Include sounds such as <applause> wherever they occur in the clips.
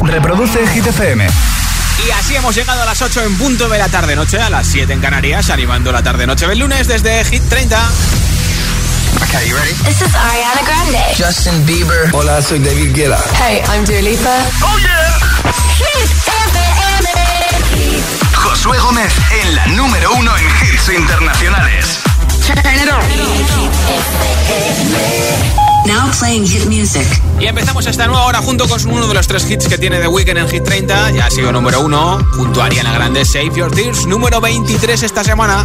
Reproduce Hit FM. Y así hemos llegado a las 8 en punto de la tarde-noche, a las 7 en Canarias, animando la tarde-noche del lunes desde Hit 30. Okay, you ready? This is Ariana Grande. Justin Bieber. Hola, soy David Guetta. Hey, I'm Dua Lipa. ¡Oh, yeah! Hit FM. Josué Gómez en la número uno en hits internacionales. Turn it on. Now playing hit music. Y empezamos esta nueva hora junto con uno de los tres hits que tiene The Weeknd en Hit 30. Ya ha sido número uno, junto a Ariana Grande, Save Your Tears, número 23 esta semana.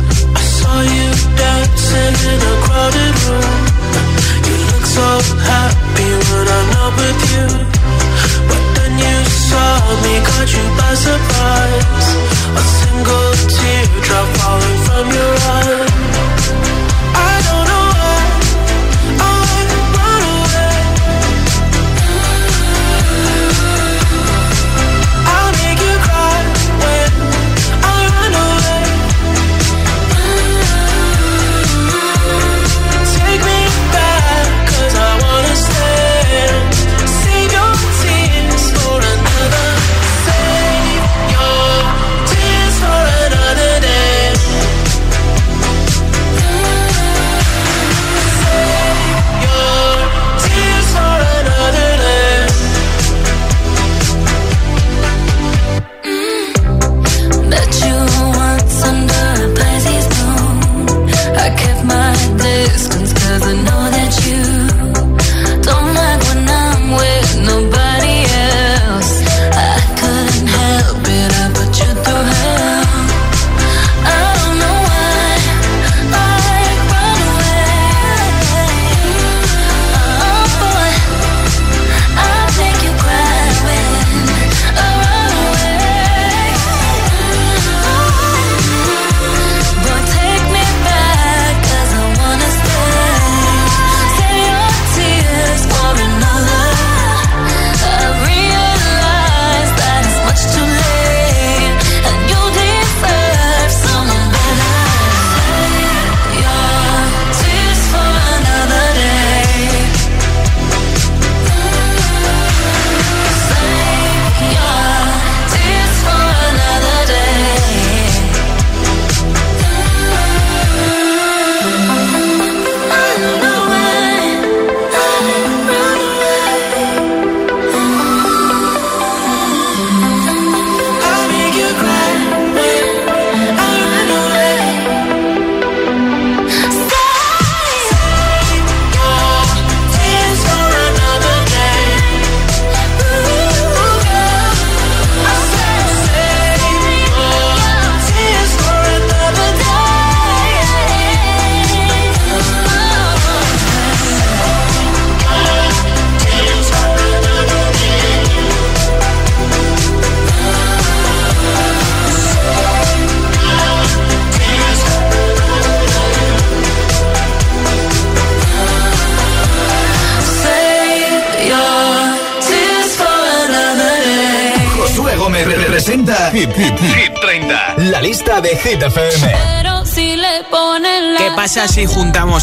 a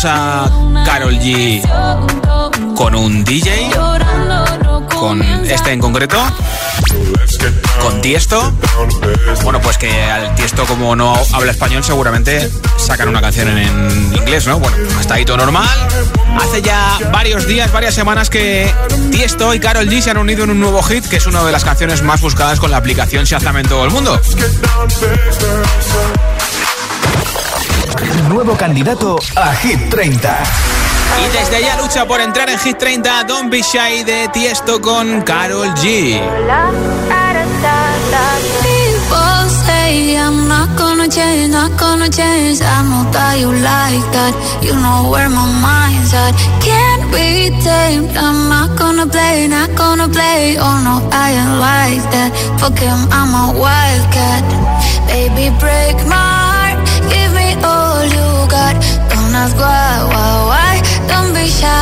a Carol G con un DJ? Con este en concreto, con Tiesto. Bueno, pues que al Tiesto, como no habla español, seguramente sacan una canción en inglés, ¿no? Bueno, hasta ahí todo normal. Hace ya varios días, varias semanas que Tiesto y Carol G se han unido en un nuevo hit, que es una de las canciones más buscadas con la aplicación Shazam en todo el mundo. Nuevo candidato a Hit 30. Y desde ya lucha por entrar en Hit 30 Don't Be Shy de Tiesto con Carol G. People say I'm not gonna change, not gonna change. I know that you like that. You know where my mind's at. Can't be tamed. I'm not gonna play, not gonna play. Oh no, I ain't like that. Fuck him, I'm a wildcat. Baby, break my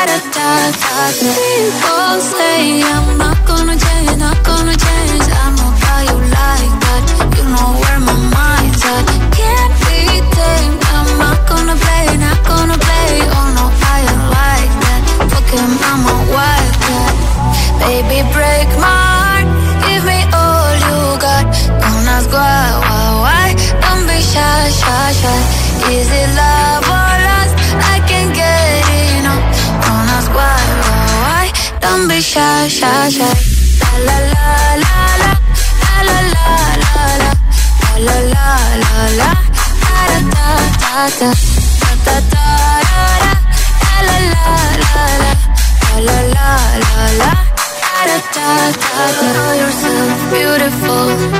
People say I'm not gonna change, not gonna change. I like that. You know where my mind's at. Can't be tamed. I'm not gonna play, not gonna play. Oh no, like that. Baby, break my heart. Give me all you got. Is it love or shy, shy, shy. La la la la la la la la la la la la la la da da da da da da da da la la la la la la la la la da da da da Know yourself beautiful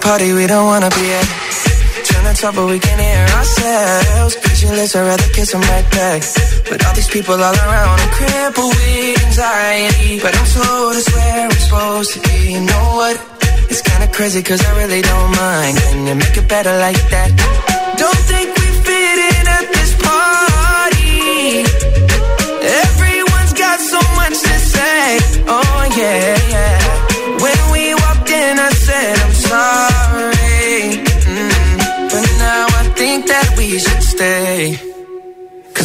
party we don't wanna be at. Top but we can hear ourselves. Pictureless, I'd rather kiss them right back. But all these people all around, I'm crippled with anxiety. But I'm told it's where I'm supposed to be. You know what? It's kinda crazy cause I really don't mind. Can you make it better like that? Don't think we fit in at this party. Everyone's got so much to say. Oh yeah, yeah.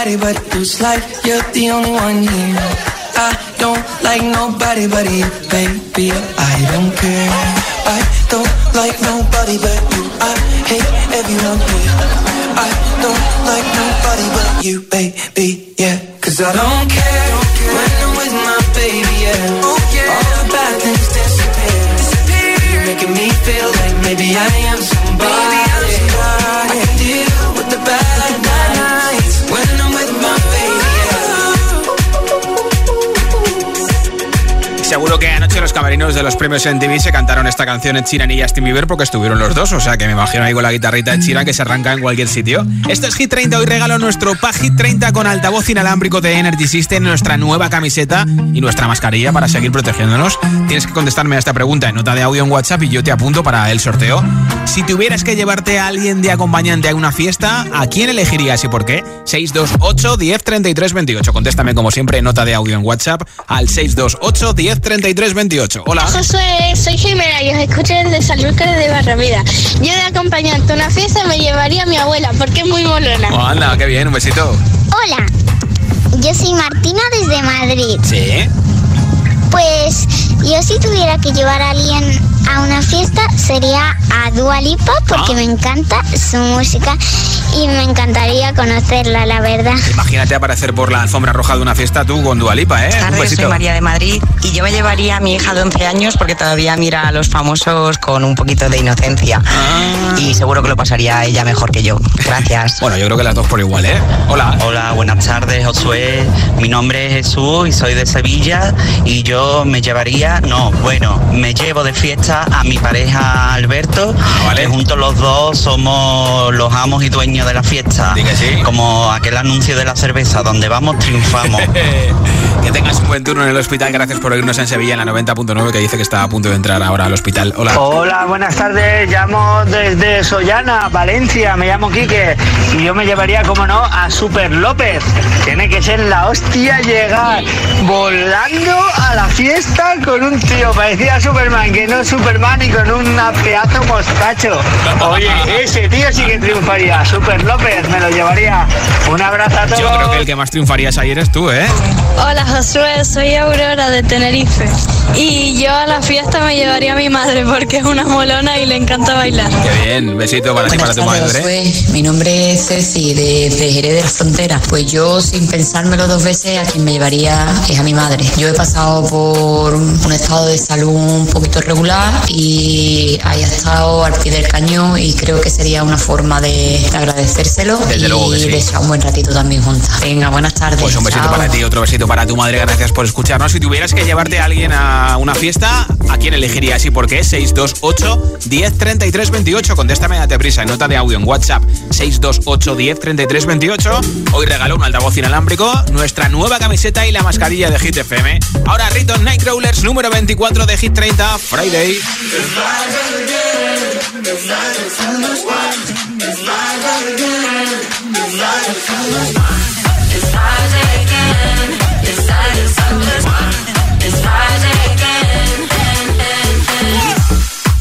nobody but. It's like you're the only one here. I don't like nobody but you, baby. I don't care. Premios MTV se cantaron esta canción en China y Justin Bieber porque estuvieron los dos, o sea que me imagino ahí con la guitarrita de China que se arranca en cualquier sitio. Esto es Hit 30, hoy regalo nuestro Pag Hit 30 con altavoz inalámbrico de Energy System, nuestra nueva camiseta y nuestra mascarilla para seguir protegiéndonos. Tienes que contestarme a esta pregunta en nota de audio en WhatsApp y yo te apunto para el sorteo. Si tuvieras que llevarte a alguien de acompañante a una fiesta, ¿a quién elegirías y por qué? 628 10 33 28. Contéstame como siempre en nota de audio en WhatsApp al 628 10 33 28. Hola. Soy Jimena y os escucho desde San Lucas de Barrameda. Yo de acompañante a una fiesta me llevaría a mi abuela porque es muy molona. Oh, anda, qué bien, un besito. Hola, yo soy Martina desde Madrid. Sí. Pues yo si tuviera que llevar a alguien sería a Dua Lipa porque Ah. me encanta su música y me encantaría conocerla, la verdad. Imagínate aparecer por la alfombra roja de una fiesta tú con Dualipa, ¿eh? Besito. soy María de Madrid y yo me llevaría a mi hija de 11 años porque todavía mira a los famosos con un poquito de inocencia Ah. y seguro que lo pasaría ella mejor que yo. Gracias. <laughs> Bueno, yo creo que las dos por igual, ¿eh? Hola. Hola, buenas tardes, Josué. Mi nombre es Jesús y soy de Sevilla y yo me llevaría, no, bueno, me llevo de fiesta a mi pareja Alberto, Ah, vale. que juntos los dos somos los amos y dueños de la fiesta. Sí. Como aquel anuncio de la cerveza, donde vamos triunfamos. <laughs> que tengas un buen turno en el hospital. Gracias por oírnos en Sevilla en la 90.9 que dice que está a punto de entrar ahora al hospital. Hola. Hola, buenas tardes. Llamo desde Sollana, Valencia. Me llamo Quique y yo me llevaría, como no, a Super López. Tiene que ser la hostia llegar volando a la fiesta con un tío. Parecía Superman, que no Superman y con un pedazo mostacho. Oye, ese tío sí que triunfaría. Super López, me lo llevaría. Un abrazo a todos. Yo creo que el que más triunfarías ahí eres tú, ¿eh? Hola Josué, soy Aurora de Tenerife. Y yo a la fiesta me llevaría a mi madre porque es una molona y le encanta bailar. Qué bien. Besito para ti, para tu madre. Josué. Mi nombre es Ceci de Jerez de la Frontera. Pues yo, sin pensármelo dos veces, a quien me llevaría es a mi madre. Yo he pasado por un estado de salud un poquito regular y haya estado al pie del cañón y creo que sería una forma de agradecérselo Desde y luego sí. un buen ratito también juntas. Venga, buenas tardes. Pues un besito Chao. para ti, otro besito para tu madre. Gracias por escucharnos. Si tuvieras que llevarte a alguien a una fiesta, ¿a quién elegirías y por qué? 628 10 33 28. Contéstame, date prisa. Nota de audio en WhatsApp 628 10 33 28. Hoy regaló un altavoz inalámbrico, nuestra nueva camiseta y la mascarilla de Hit FM. Ahora Riton Nightcrawlers número 24 de Hit 30 Friday.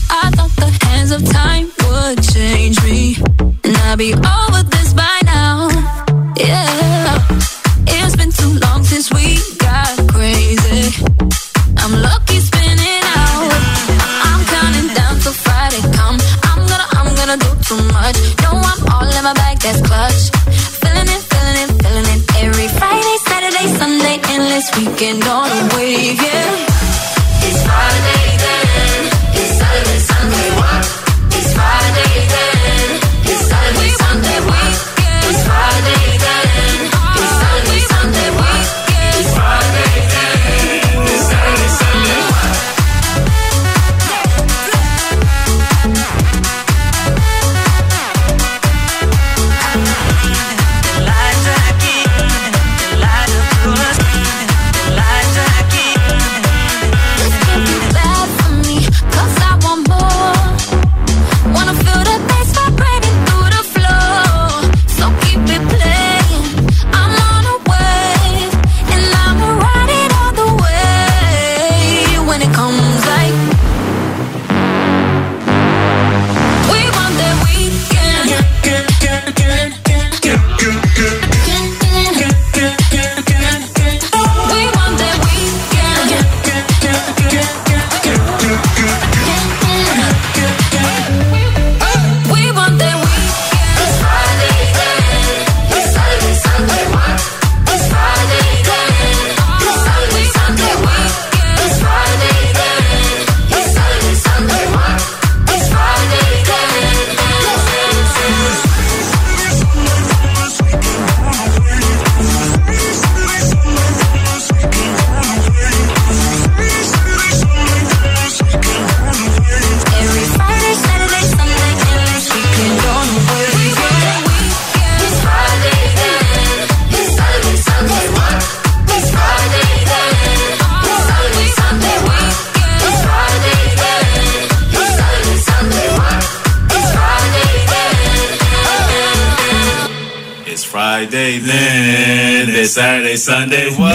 I thought the hands of time would change me, and I'd be over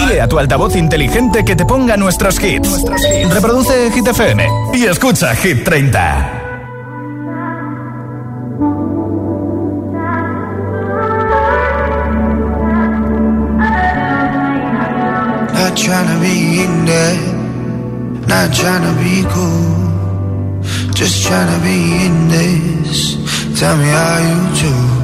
Dile a tu altavoz inteligente que te ponga nuestros hits. Reproduce Hit FM y escucha Hit 30. Not tryna be in there, not tryna be cool. Just trying to be in this. Tell me how you do.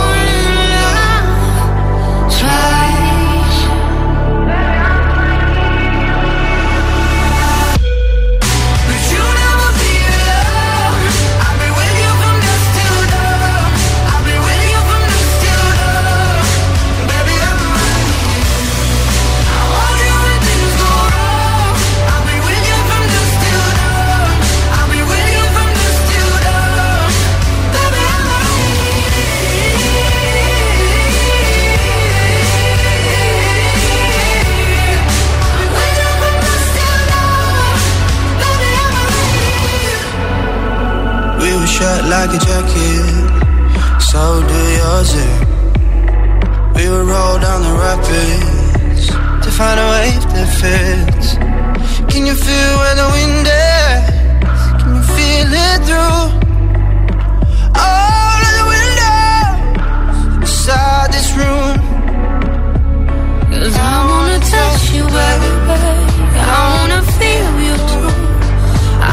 shut like a jacket, so do yours. eh? We would roll down the rapids to find a wave that fits. Can you feel where the wind is? Can you feel it through all of the windows inside this room? Cause I wanna touch you, baby. I wanna feel you too.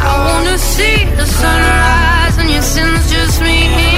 I wanna see the sunrise and your sins just me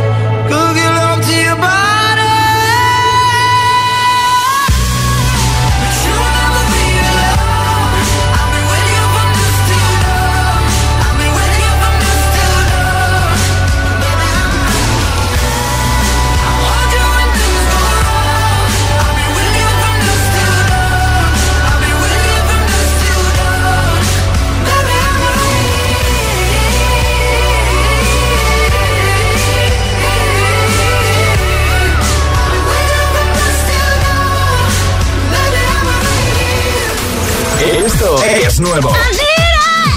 Nuevo.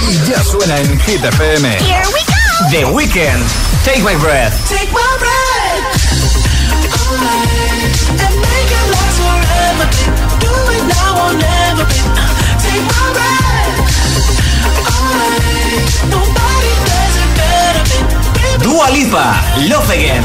Y ya suena en Hit FM. Here we go. The Weekend. Take my breath. Take my breath and make it last forever. Do it now or never. Take my breath. Nobody does it better. Dua Lipa. Love Again.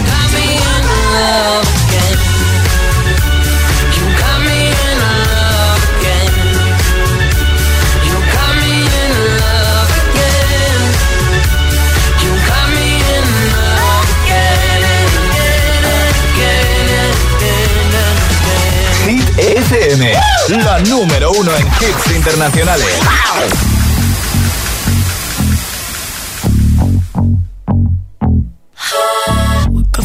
FM. La número uno en hits internacionales.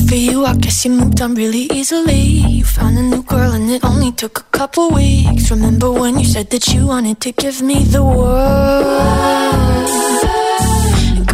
For you, I guess you moved on really easily. You found a new girl and it only took a couple weeks. Remember when you said that you wanted to give me the world?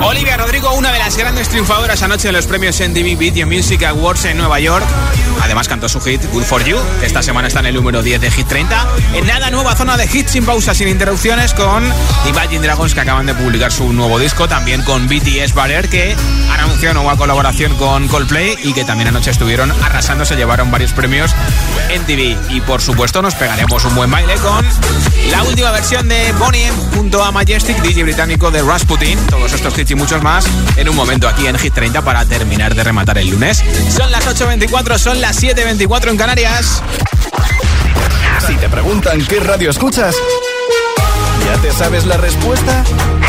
Olivia Rodrigo, una de las grandes triunfadoras anoche en los premios MTV Video Music Awards en Nueva York. Además cantó su hit Good For You, que esta semana está en el número 10 de Hit 30. En nada, nueva zona de hits sin pausa, sin interrupciones, con Imagine Dragons, que acaban de publicar su nuevo disco. También con BTS Barrier, que han anunciado nueva colaboración con Coldplay y que también anoche estuvieron arrasando, se llevaron varios premios en TV. Y por supuesto nos pegaremos un buen baile con la última versión de Bonnie junto a Majestic, DJ británico de Rasputin. Todos estos hits y muchos más en un momento aquí en Hit 30 para terminar de rematar el lunes. Son las 8.24, son las 7.24 en Canarias. Si te preguntan qué radio escuchas, ¿ya te sabes la respuesta?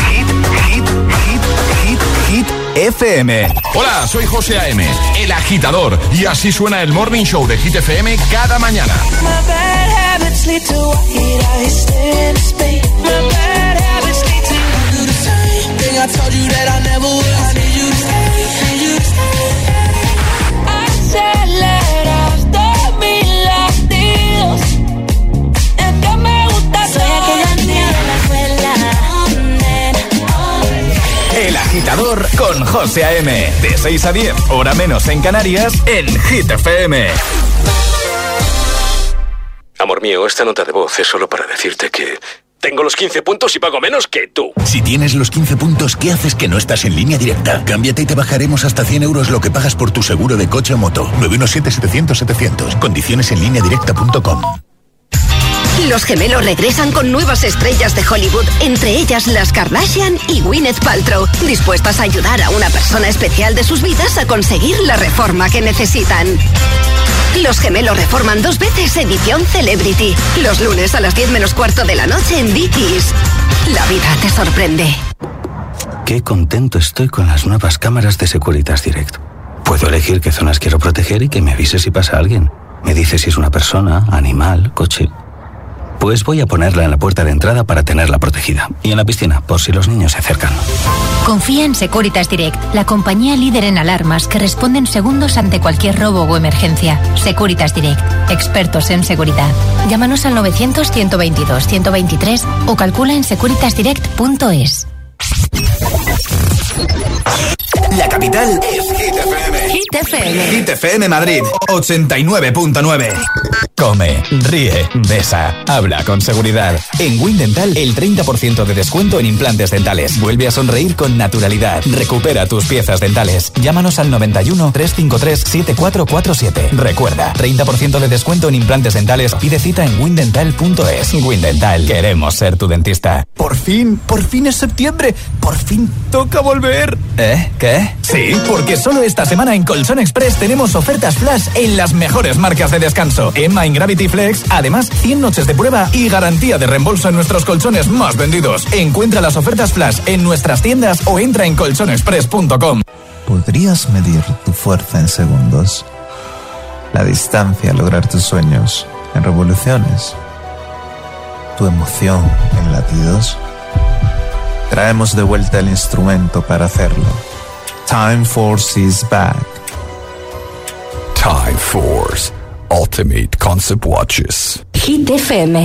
Hit, hit, hit, hit, hit, FM. Hola, soy José A.M., el agitador, y así suena el Morning Show de Hit FM cada mañana. My bad habits lead to white I told you that I never would. I need you to stay, need you to stay. Aceleras de mis latidos. Es que me gusta Soy aquella niña de la escuela. El agitador con José A.M. De 6 a 10, hora menos en Canarias, en Hit FM. Amor mío, esta nota de voz es solo para decirte que tengo los 15 puntos y pago menos que tú. Si tienes los 15 puntos, ¿qué haces que no estás en línea directa? Cámbiate y te bajaremos hasta 100 euros lo que pagas por tu seguro de coche o moto. 917-700-700. Condiciones en línea directa.com. Los gemelos regresan con nuevas estrellas de Hollywood, entre ellas las Kardashian y Gwyneth Paltrow, dispuestas a ayudar a una persona especial de sus vidas a conseguir la reforma que necesitan. Los gemelos reforman dos veces edición Celebrity, los lunes a las 10 menos cuarto de la noche en Dickies. La vida te sorprende. Qué contento estoy con las nuevas cámaras de Securitas Direct. Puedo elegir qué zonas quiero proteger y que me avise si pasa alguien. Me dice si es una persona, animal, coche. Pues voy a ponerla en la puerta de entrada para tenerla protegida. Y en la piscina, por si los niños se acercan. Confía en Securitas Direct, la compañía líder en alarmas que responde en segundos ante cualquier robo o emergencia. Securitas Direct, expertos en seguridad. Llámanos al 900-122-123 o calcula en securitasdirect.es. La capital es Hit FM. Hit FM. Madrid 89.9. Come, ríe, besa, habla con seguridad. En Windental el 30% de descuento en implantes dentales. Vuelve a sonreír con naturalidad. Recupera tus piezas dentales. Llámanos al 91 353 7447. Recuerda, 30% de descuento en implantes dentales. Pide cita en windental.es. Windental, queremos ser tu dentista. Por fin, por fin es septiembre. Por fin toca volver. ¿Eh? ¿Qué? Sí, porque solo esta semana en Colchón Express tenemos ofertas flash en las mejores marcas de descanso. Emma en Gravity Flex, además 100 noches de prueba y garantía de reembolso en nuestros colchones más vendidos. Encuentra las ofertas flash en nuestras tiendas o entra en colchonexpress.com. ¿Podrías medir tu fuerza en segundos? La distancia a lograr tus sueños en revoluciones. Tu emoción en latidos. Traemos de vuelta el instrumento para hacerlo. Time Force is back. Time Force. Ultimate Concept Watches. Hit FM.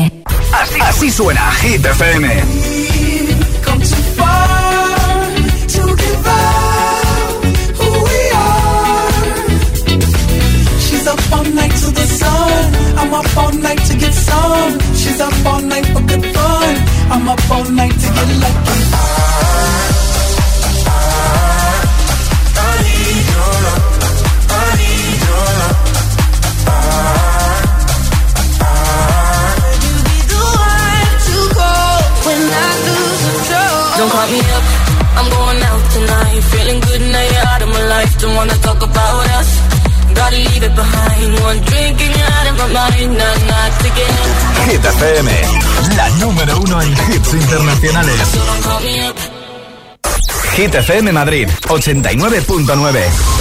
Así, así suena Hit FM. Come too far to give up who we are. She's up all night to the sun. I'm up all night to get some. She's up all night for good fun. I'm up all night to get lucky. Call me up. I'm going out tonight. Feeling good now you're out of my life. Don't wanna talk about us. Gotta leave it behind. One drink and you're out of my mind. Not, not together. Hit FM, la número uno en hits internacionales. So don't call me up. Hit FM Madrid 89.9.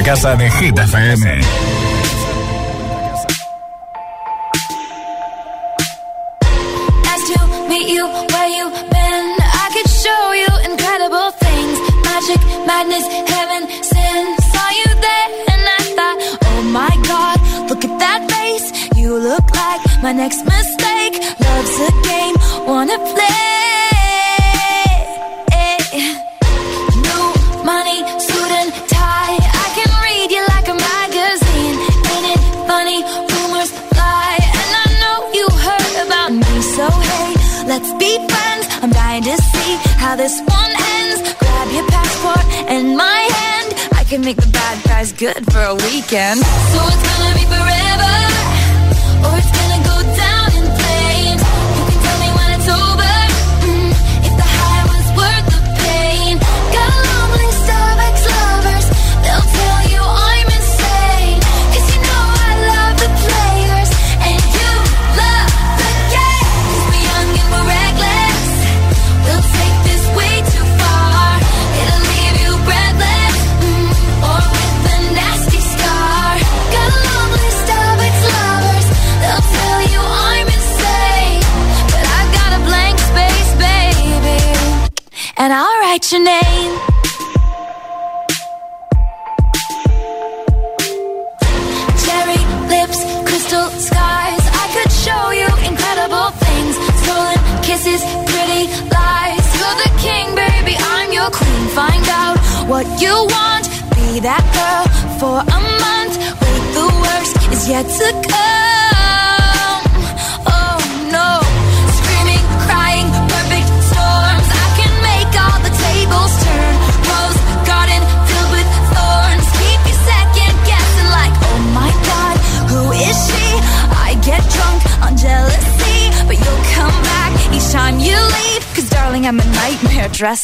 Programa de vuelta a casa de Hit FM.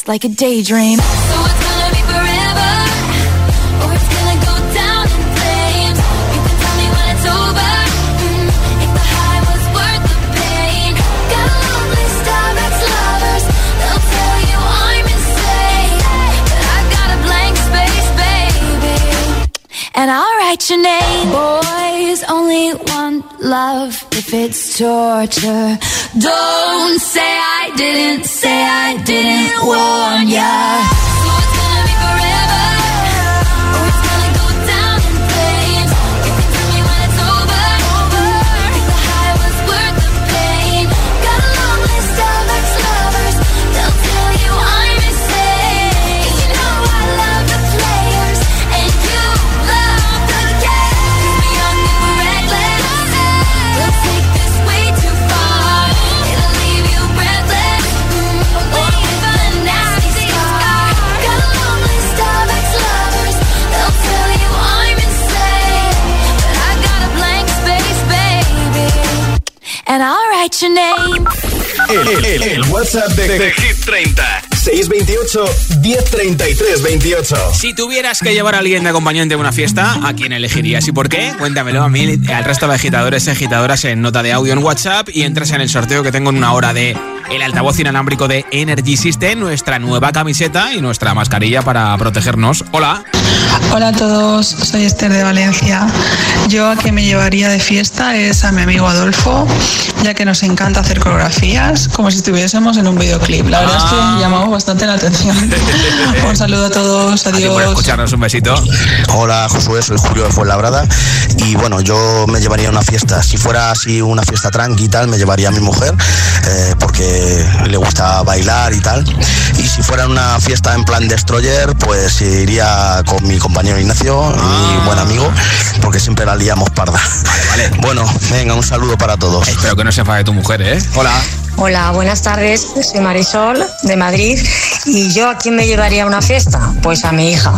Like a daydream. So it's gonna be forever, or it's gonna go down in flames. You can tell me when it's over. mm, if the high was worth the pain. Got a long list ex-lovers. They'll tell you I'm insane. But I got a blank space, baby. And I'll write your name. Boys only want love if it's torture. Don't say I didn't, say I didn't warn WhatsApp de, de Hit 30. 628 1033 28. Si tuvieras que llevar a alguien de acompañante a una fiesta, ¿a quién elegirías y por qué? Cuéntamelo a mí, al resto de agitadores y agitadoras en nota de audio en WhatsApp y entras en el sorteo que tengo en una hora de el altavoz inalámbrico de Energy System, nuestra nueva camiseta y nuestra mascarilla para protegernos. Hola. Hola a todos, soy Esther de Valencia. Yo a quien me llevaría de fiesta es a mi amigo Adolfo, ya que nos encanta hacer coreografías como si estuviésemos en un videoclip. La verdad es que llamamos bastante la atención. <laughs> Un saludo a todos, Por adiós. escucharnos, un besito. Hola Josué, soy Julio de Fuenlabrada y bueno, yo me llevaría a una fiesta, si fuera así una fiesta tranqui y tal, me llevaría a mi mujer eh, porque le gusta bailar y tal. Y si fuera una fiesta en plan destroyer, pues iría con mi compañero Ignacio, mi buen amigo, porque siempre la liamos parda. <laughs> Bueno, venga, un saludo para todos. Espero que no se enfade tu mujer, ¿eh? Hola. Hola, buenas tardes. Soy Marisol de Madrid y yo a quién me llevaría a una fiesta? Pues a mi hija,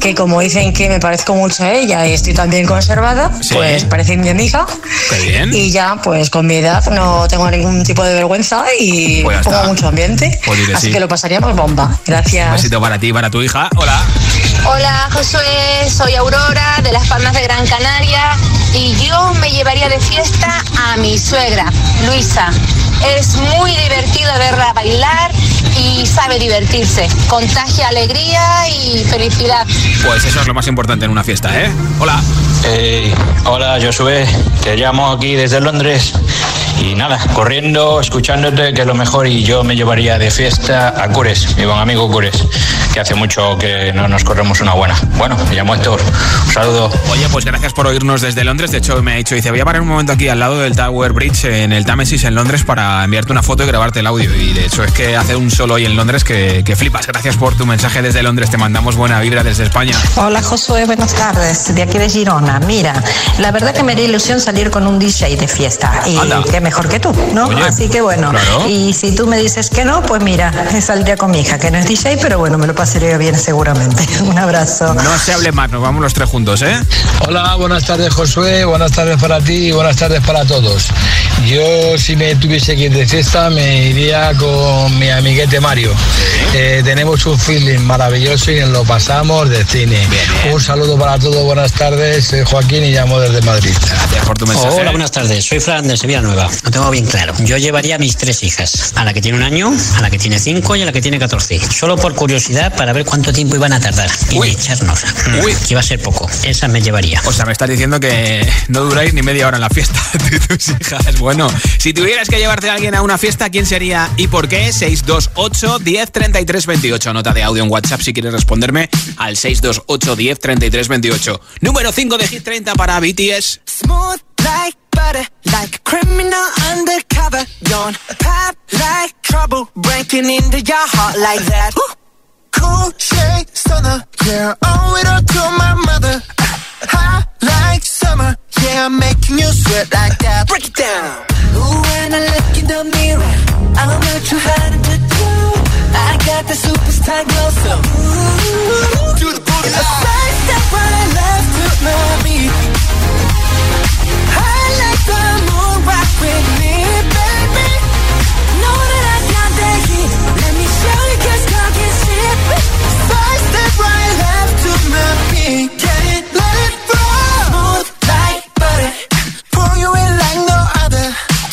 que como dicen que me parezco mucho a ella y estoy tan bien conservada, Sí. pues parece mi amiga. Qué bien. Y ya, pues con mi edad no tengo ningún tipo de vergüenza y Pues pongo mucho ambiente. Pues Así sí. que lo pasaríamos bomba. Un Gracias. besito para ti y para tu hija. Hola. Hola Josué, soy Aurora de Las Palmas de Gran Canaria y yo me llevaría de fiesta a mi suegra, Luisa. Es muy divertido verla bailar y sabe divertirse. Contagia alegría y felicidad. Pues eso es lo más importante en una fiesta, ¿eh? Hola. Hey, hola Josué, te llamo aquí desde Londres y nada, corriendo, escuchándote que es lo mejor y yo me llevaría de fiesta a Cures, mi buen amigo Cures, que hace mucho que no nos corremos una buena. Bueno, me llamo Héctor, un saludo. Oye, pues gracias por oírnos desde Londres. De hecho, me ha dicho, dice, voy a parar un momento aquí al lado del Tower Bridge en el Támesis en Londres para enviarte una foto y grabarte el audio. Y de hecho es que hace un solo hoy en Londres que, que flipas. Gracias por tu mensaje desde Londres. Te mandamos buena vibra desde España. Hola Josué, buenas tardes, de aquí de Girona. Mira, la verdad que me haría ilusión salir con un DJ de fiesta y Anda. qué mejor que tú, ¿no? Oye, Así que bueno, claro. y si tú me dices que no, pues mira, <laughs> saldría con mi hija, que no es DJ, pero bueno, me lo pasaría bien seguramente. <laughs> Un abrazo. No se hable más, nos vamos los tres juntos, ¿eh? Hola, buenas tardes Josué, buenas tardes para ti y buenas tardes para todos. Yo si me tuviese que ir de fiesta me iría con mi amiguete Mario. Eh, tenemos un feeling maravilloso y lo pasamos de cine. Un saludo para todos, buenas tardes, soy Joaquín y llamo desde Madrid. Gracias por tu Hola, buenas tardes. Soy Fran de Sevilla Nueva. Lo tengo bien claro. Yo llevaría a mis tres hijas. A la que tiene un año, a la que tiene cinco y a la que tiene catorce. Solo por curiosidad para ver cuánto tiempo iban a tardar. Y de echarnos. Mm, Que iba a ser poco. Esa me llevaría. O sea, me estás diciendo que no duráis ni media hora en la fiesta <laughs> de tus hijas. Bueno, si tuvieras que llevarte a alguien a una fiesta, ¿quién sería y por qué? 628 10 33 28. Nota de audio en WhatsApp si quieres responderme al 628 10 33 28. Número 5 de Hit 30 para BTS. Smooth like butter, like a criminal undercover. Don't pop like trouble, breaking into your heart like that. Ooh. Cool shade stunner, yeah, owe it all to my mother. Hot like summer, yeah, I'm making you sweat like that. Break it down. Ooh, when I look in the mirror, I'm not too hard to do. I got the superstar glow, so ooh, do the booty. A side step right left to my beat. I like the moon rock with me, You in like no other.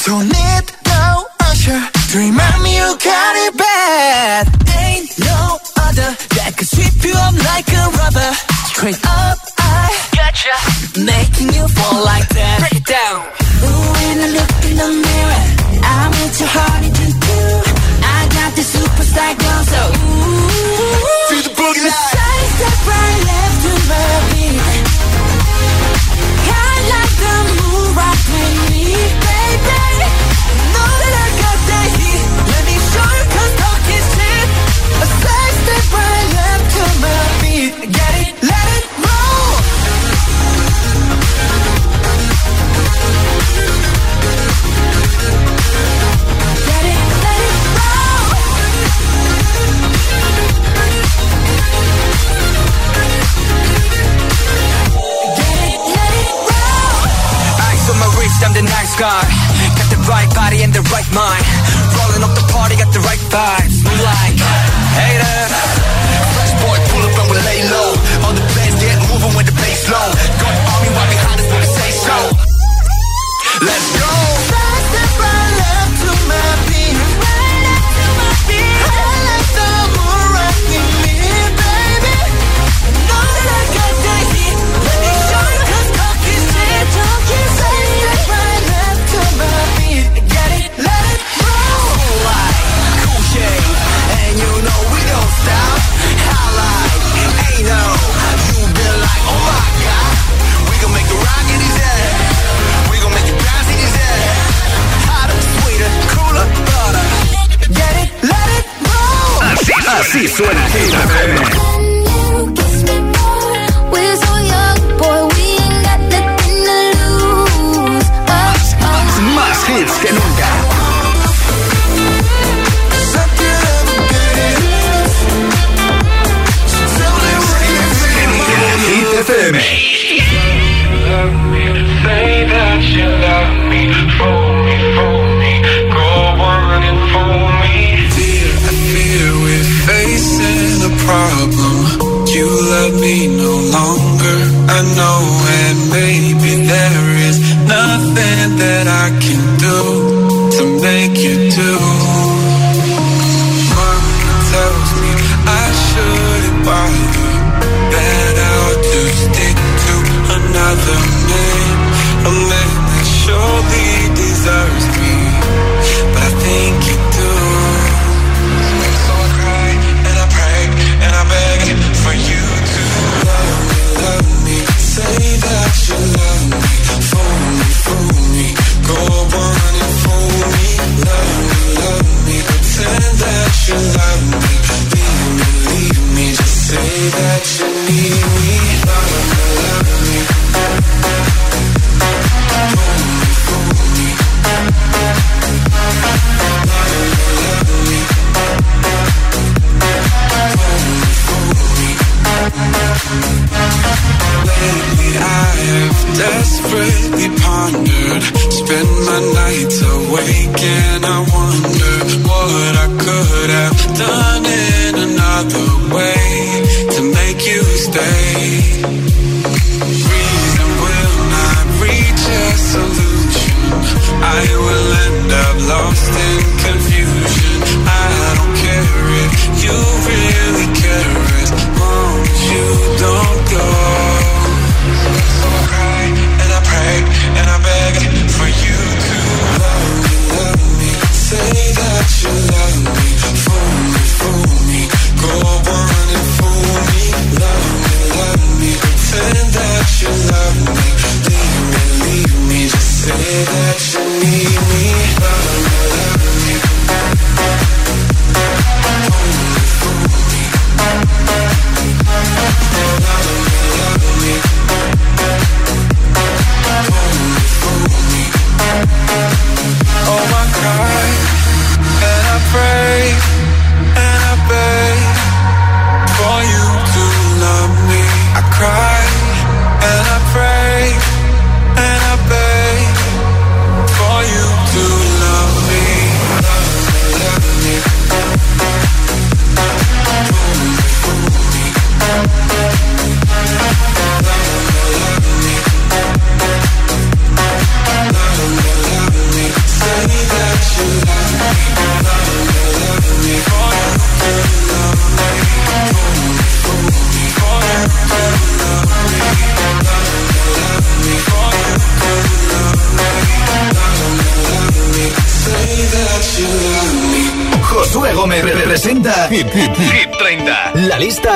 Don't need no usher to remind me you got it bad. Ain't no other that could sweep you up like a rubber. Straight up, I gotcha. Making you fall like that. Break it down. Ooh, when I look in the mirror, I'm into hard to do. I got the superstar glow, so ooh. Feel the boogie. Side step right left to my beat. I like the moon rock with me, Wrist, I'm the nice guy. Got the right body and the right mind. Rolling up the party, got the right vibes. Move like haters. Fresh boy, pull up and we lay low. All the bands get moving with the bass low. Got army right behind us when we say so. Let's go. Side step right left to my Así, suena Hit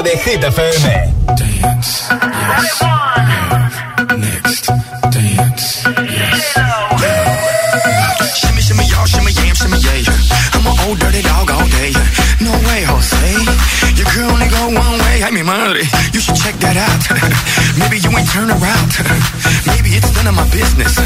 de Hit FM. Dance, yes, next, dance, yes, yeah. Shimmy, shimmy, y'all, shimmy, yam, shimmy, yeah. I'm an old dirty dog all day. No way, Jose. Your girl only go one way. I mean, money. You should check that out. <laughs> Maybe you ain't turn around. <laughs> Maybe it's none of my business.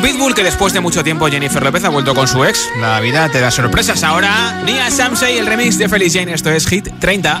con Pitbull, que después de mucho tiempo Jennifer López ha vuelto con su ex. La vida te da sorpresas ahora. Nia Samsey, el remix de Feliz Jane. Esto es Hit 30.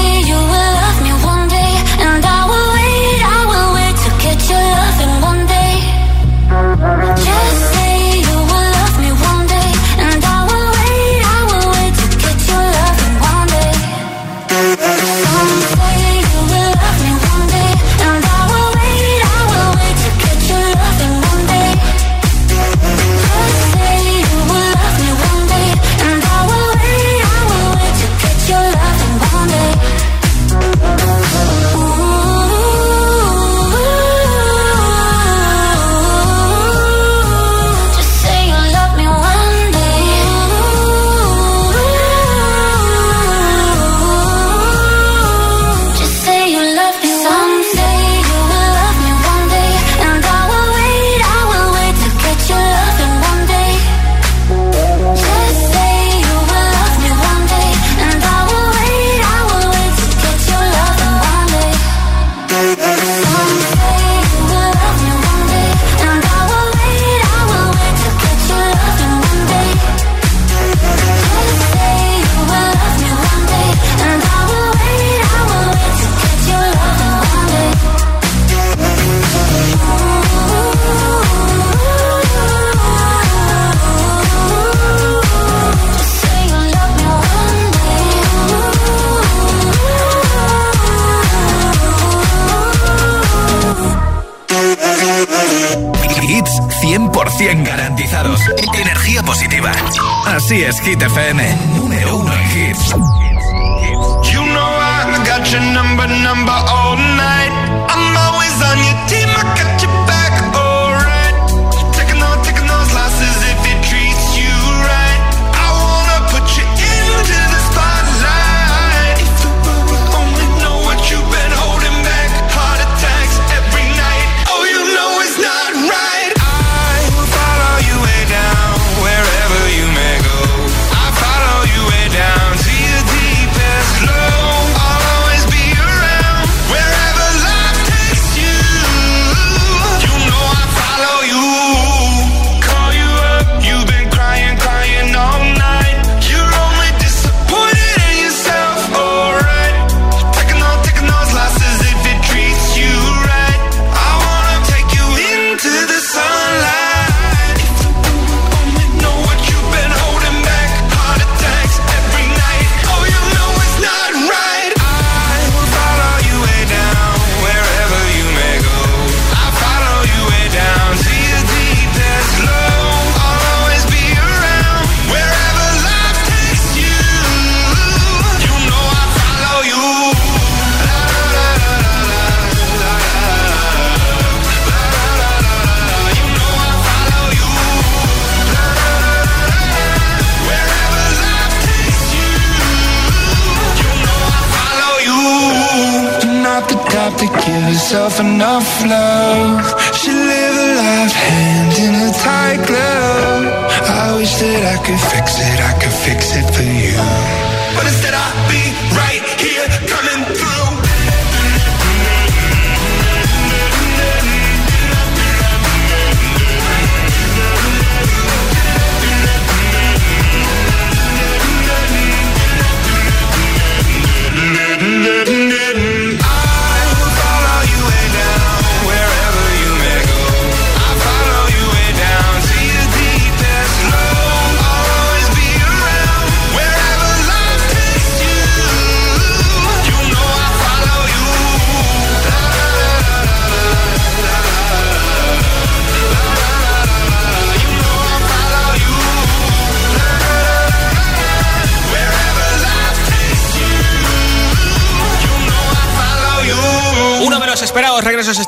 Hit FM.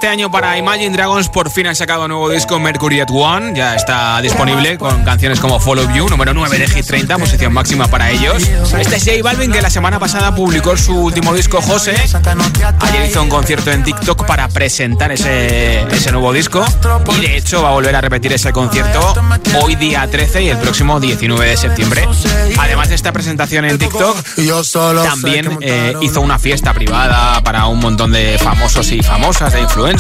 Este año para Imagine Dragons por fin han sacado un nuevo disco Mercury at One. Ya está disponible con canciones como Follow You, número 9 de Hit 30, posición máxima para ellos. Este es J Balvin que la semana pasada publicó su último disco José. Ayer hizo un concierto en TikTok para presentar ese, ese nuevo disco y de hecho va a volver a repetir ese concierto hoy día 13 y el próximo 19 de septiembre. Además de esta presentación en TikTok, también eh, hizo una fiesta privada para un montón de famosos y famosas, de influencers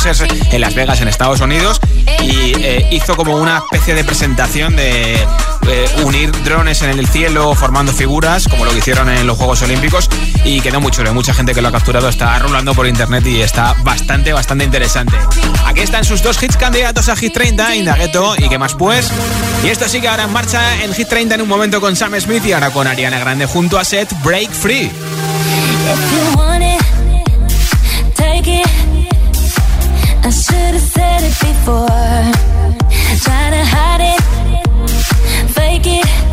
en Las Vegas, en Estados Unidos, y eh, hizo como una especie de presentación de eh, unir drones en el cielo formando figuras, como lo que hicieron en los Juegos Olímpicos, y quedó muy chulo. Hay mucha gente que lo ha capturado, está rolando por internet y está bastante, bastante interesante. Aquí están sus dos hits candidatos a Hit 30, Indagueto y qué más pues. Y esto sigue ahora en marcha en Hit 30 en un momento con Sam Smith y ahora con Ariana Grande junto a Seth Break Free. If you want it, take it. Said it before. Try to hide it, fake it.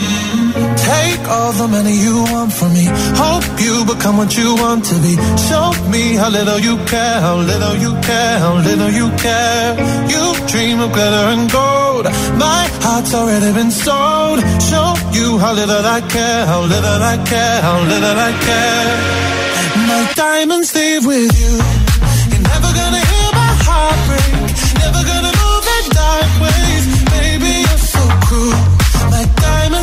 Take all the money you want from me. Hope you become what you want to be. Show me how little you care, how little you care, how little you care. You dream of glitter and gold. My heart's already been sold. Show you how little I care, how little I care, how little I care. My diamonds leave with you.